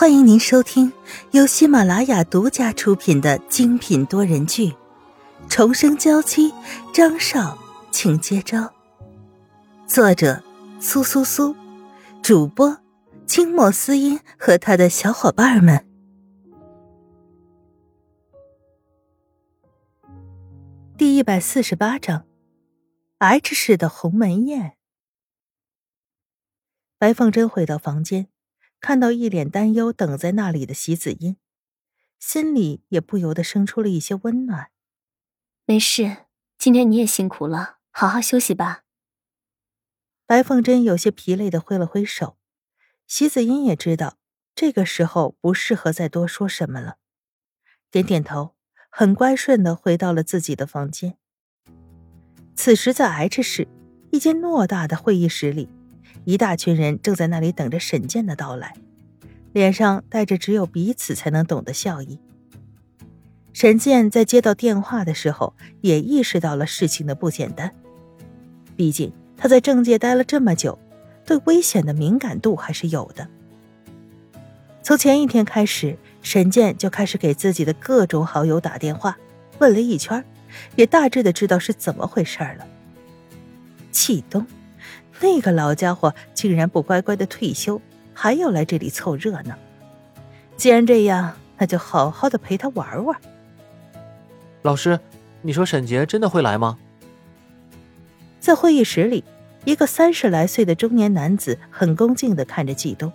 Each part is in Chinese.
欢迎您收听由喜马拉雅独家出品的精品多人剧《重生娇妻》，张少，请接招。作者：苏苏苏，主播：清末思音和他的小伙伴们。第一百四十八章，H 市的鸿门宴。白凤珍回到房间。看到一脸担忧等在那里的席子音，心里也不由得生出了一些温暖。没事，今天你也辛苦了，好好休息吧。白凤珍有些疲累的挥了挥手，席子音也知道这个时候不适合再多说什么了，点点头，很乖顺的回到了自己的房间。此时在 H 市一间偌大的会议室里。一大群人正在那里等着沈健的到来，脸上带着只有彼此才能懂的笑意。沈健在接到电话的时候，也意识到了事情的不简单。毕竟他在政界待了这么久，对危险的敏感度还是有的。从前一天开始，沈健就开始给自己的各种好友打电话，问了一圈，也大致的知道是怎么回事了。启东。那个老家伙竟然不乖乖的退休，还要来这里凑热闹。既然这样，那就好好的陪他玩玩。老师，你说沈杰真的会来吗？在会议室里，一个三十来岁的中年男子很恭敬的看着季东，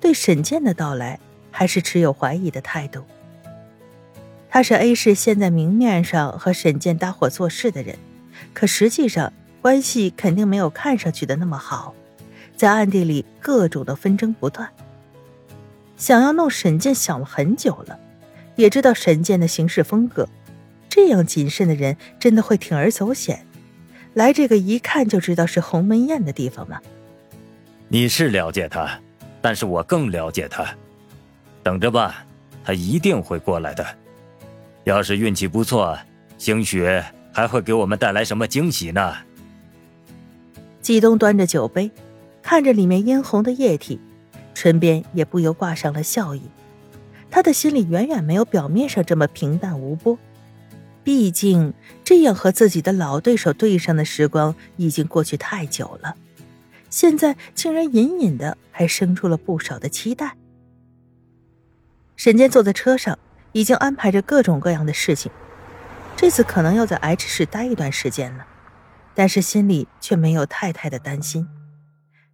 对沈健的到来还是持有怀疑的态度。他是 A 市现在明面上和沈健搭伙做事的人，可实际上。关系肯定没有看上去的那么好，在暗地里各种的纷争不断。想要弄沈健想了很久了，也知道沈健的行事风格，这样谨慎的人真的会铤而走险，来这个一看就知道是鸿门宴的地方吗？你是了解他，但是我更了解他。等着吧，他一定会过来的。要是运气不错，兴许还会给我们带来什么惊喜呢？季东端着酒杯，看着里面殷红的液体，唇边也不由挂上了笑意。他的心里远远没有表面上这么平淡无波。毕竟，这样和自己的老对手对上的时光已经过去太久了，现在竟然隐隐的还生出了不少的期待。沈坚坐在车上，已经安排着各种各样的事情，这次可能要在 H 市待一段时间了。但是心里却没有太太的担心，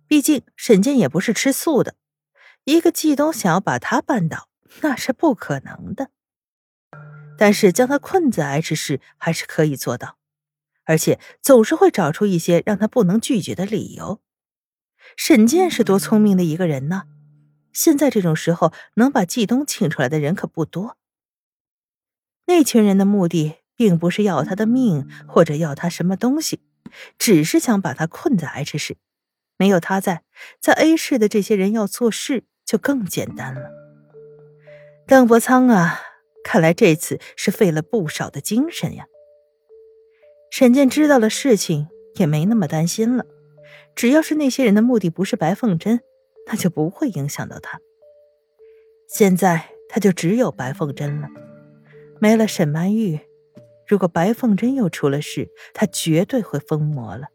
毕竟沈健也不是吃素的，一个季东想要把他绊倒，那是不可能的。但是将他困在 H 市还是可以做到，而且总是会找出一些让他不能拒绝的理由。沈健是多聪明的一个人呢，现在这种时候能把季东请出来的人可不多。那群人的目的并不是要他的命，或者要他什么东西。只是想把他困在 H 市，没有他在，在 A 市的这些人要做事就更简单了。邓伯苍啊，看来这次是费了不少的精神呀。沈健知道了事情，也没那么担心了。只要是那些人的目的不是白凤珍，那就不会影响到他。现在他就只有白凤珍了，没了沈曼玉。如果白凤珍又出了事，他绝对会疯魔了。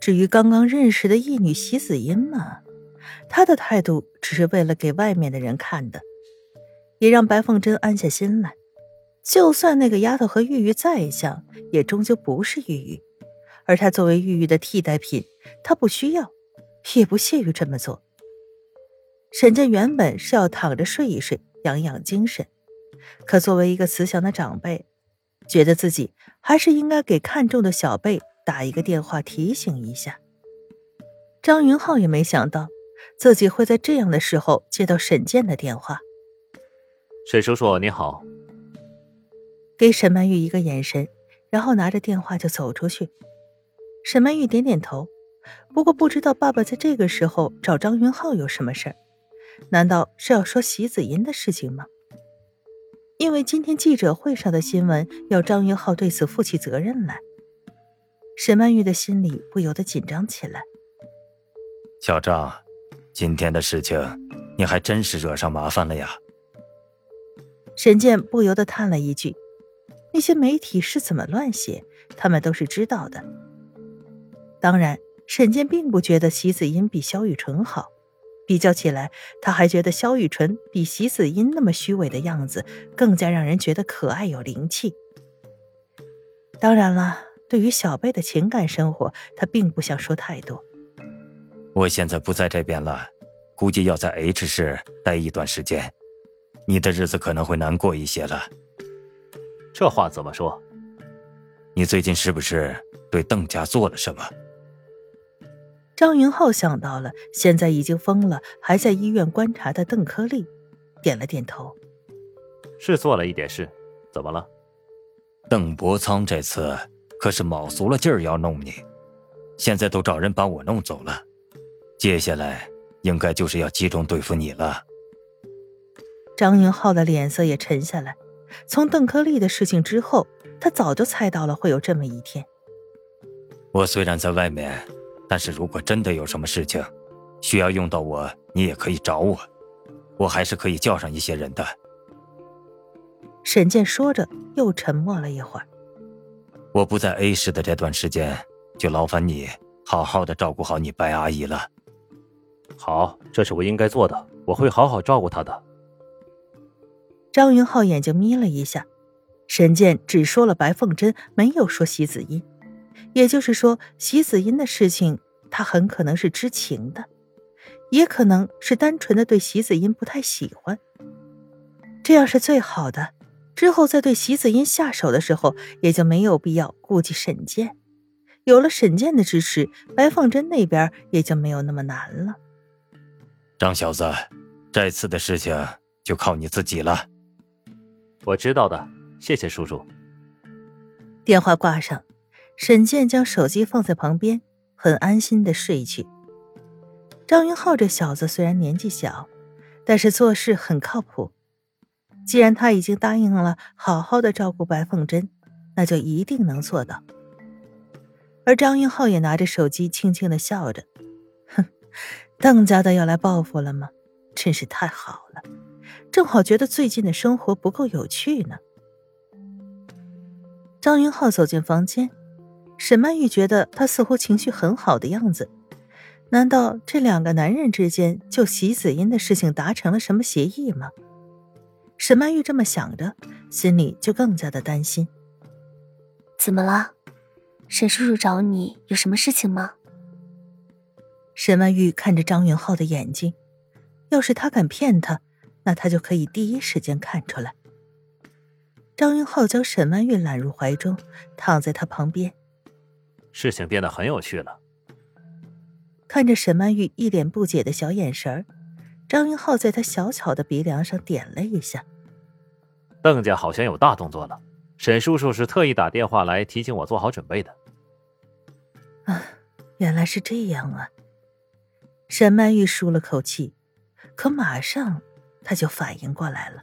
至于刚刚认识的义女席子音嘛，他的态度只是为了给外面的人看的，也让白凤珍安下心来。就算那个丫头和玉玉再像，也终究不是玉玉，而她作为玉玉的替代品，她不需要，也不屑于这么做。沈健原本是要躺着睡一睡，养养精神，可作为一个慈祥的长辈。觉得自己还是应该给看中的小贝打一个电话提醒一下。张云浩也没想到自己会在这样的时候接到沈健的电话。沈叔叔你好。给沈曼玉一个眼神，然后拿着电话就走出去。沈曼玉点点头，不过不知道爸爸在这个时候找张云浩有什么事儿？难道是要说席子吟的事情吗？因为今天记者会上的新闻要张云浩对此负起责任来，沈曼玉的心里不由得紧张起来。小张，今天的事情你还真是惹上麻烦了呀。沈健不由得叹了一句：“那些媒体是怎么乱写，他们都是知道的。”当然，沈健并不觉得席子音比萧雨辰好，比较起来，他还觉得萧雨纯比席子音那么虚伪的样子更加让人觉得可爱有灵气。当然了，对于小贝的情感生活，他并不想说太多。我现在不在这边了，估计要在 H 市待一段时间。你的日子可能会难过一些了。这话怎么说？你最近是不是对邓家做了什么？张云浩想到了现在已经疯了，还在医院观察的邓科利，点了点头。是做了一点事，怎么了？邓伯苍这次可是卯足了劲儿要弄你，现在都找人把我弄走了，接下来应该就是要集中对付你了。张云浩的脸色也沉下来。从邓科利的事情之后，他早就猜到了会有这么一天。我虽然在外面，但是如果真的有什么事情，需要用到我，你也可以找我，我还是可以叫上一些人的。沈健说着，又沉默了一会儿。我不在 A 市的这段时间，就劳烦你好好的照顾好你白阿姨了。好，这是我应该做的，我会好好照顾她的。张云浩眼睛眯了一下，沈健只说了白凤珍，没有说席子音，也就是说，席子音的事情他很可能是知情的，也可能是单纯的对席子音不太喜欢。这样是最好的，之后再对席子音下手的时候，也就没有必要顾及沈健。有了沈健的支持，白凤珍那边也就没有那么难了。张小子，这次的事情就靠你自己了。我知道的，谢谢叔叔。电话挂上，沈健将手机放在旁边，很安心的睡去。张云浩这小子虽然年纪小，但是做事很靠谱。既然他已经答应了好好的照顾白凤珍，那就一定能做到。而张云浩也拿着手机，轻轻的笑着：“哼，邓家的要来报复了吗？真是太好了。”正好觉得最近的生活不够有趣呢。张云浩走进房间，沈曼玉觉得他似乎情绪很好的样子。难道这两个男人之间就席子音的事情达成了什么协议吗？沈曼玉这么想着，心里就更加的担心。怎么了？沈叔叔找你有什么事情吗？沈曼玉看着张云浩的眼睛，要是他敢骗他。那他就可以第一时间看出来。张云浩将沈曼玉揽入怀中，躺在他旁边。事情变得很有趣了。看着沈曼玉一脸不解的小眼神儿，张云浩在他小巧的鼻梁上点了一下。邓家好像有大动作了，沈叔叔是特意打电话来提醒我做好准备的。啊，原来是这样啊！沈曼玉舒了口气，可马上。他就反应过来了。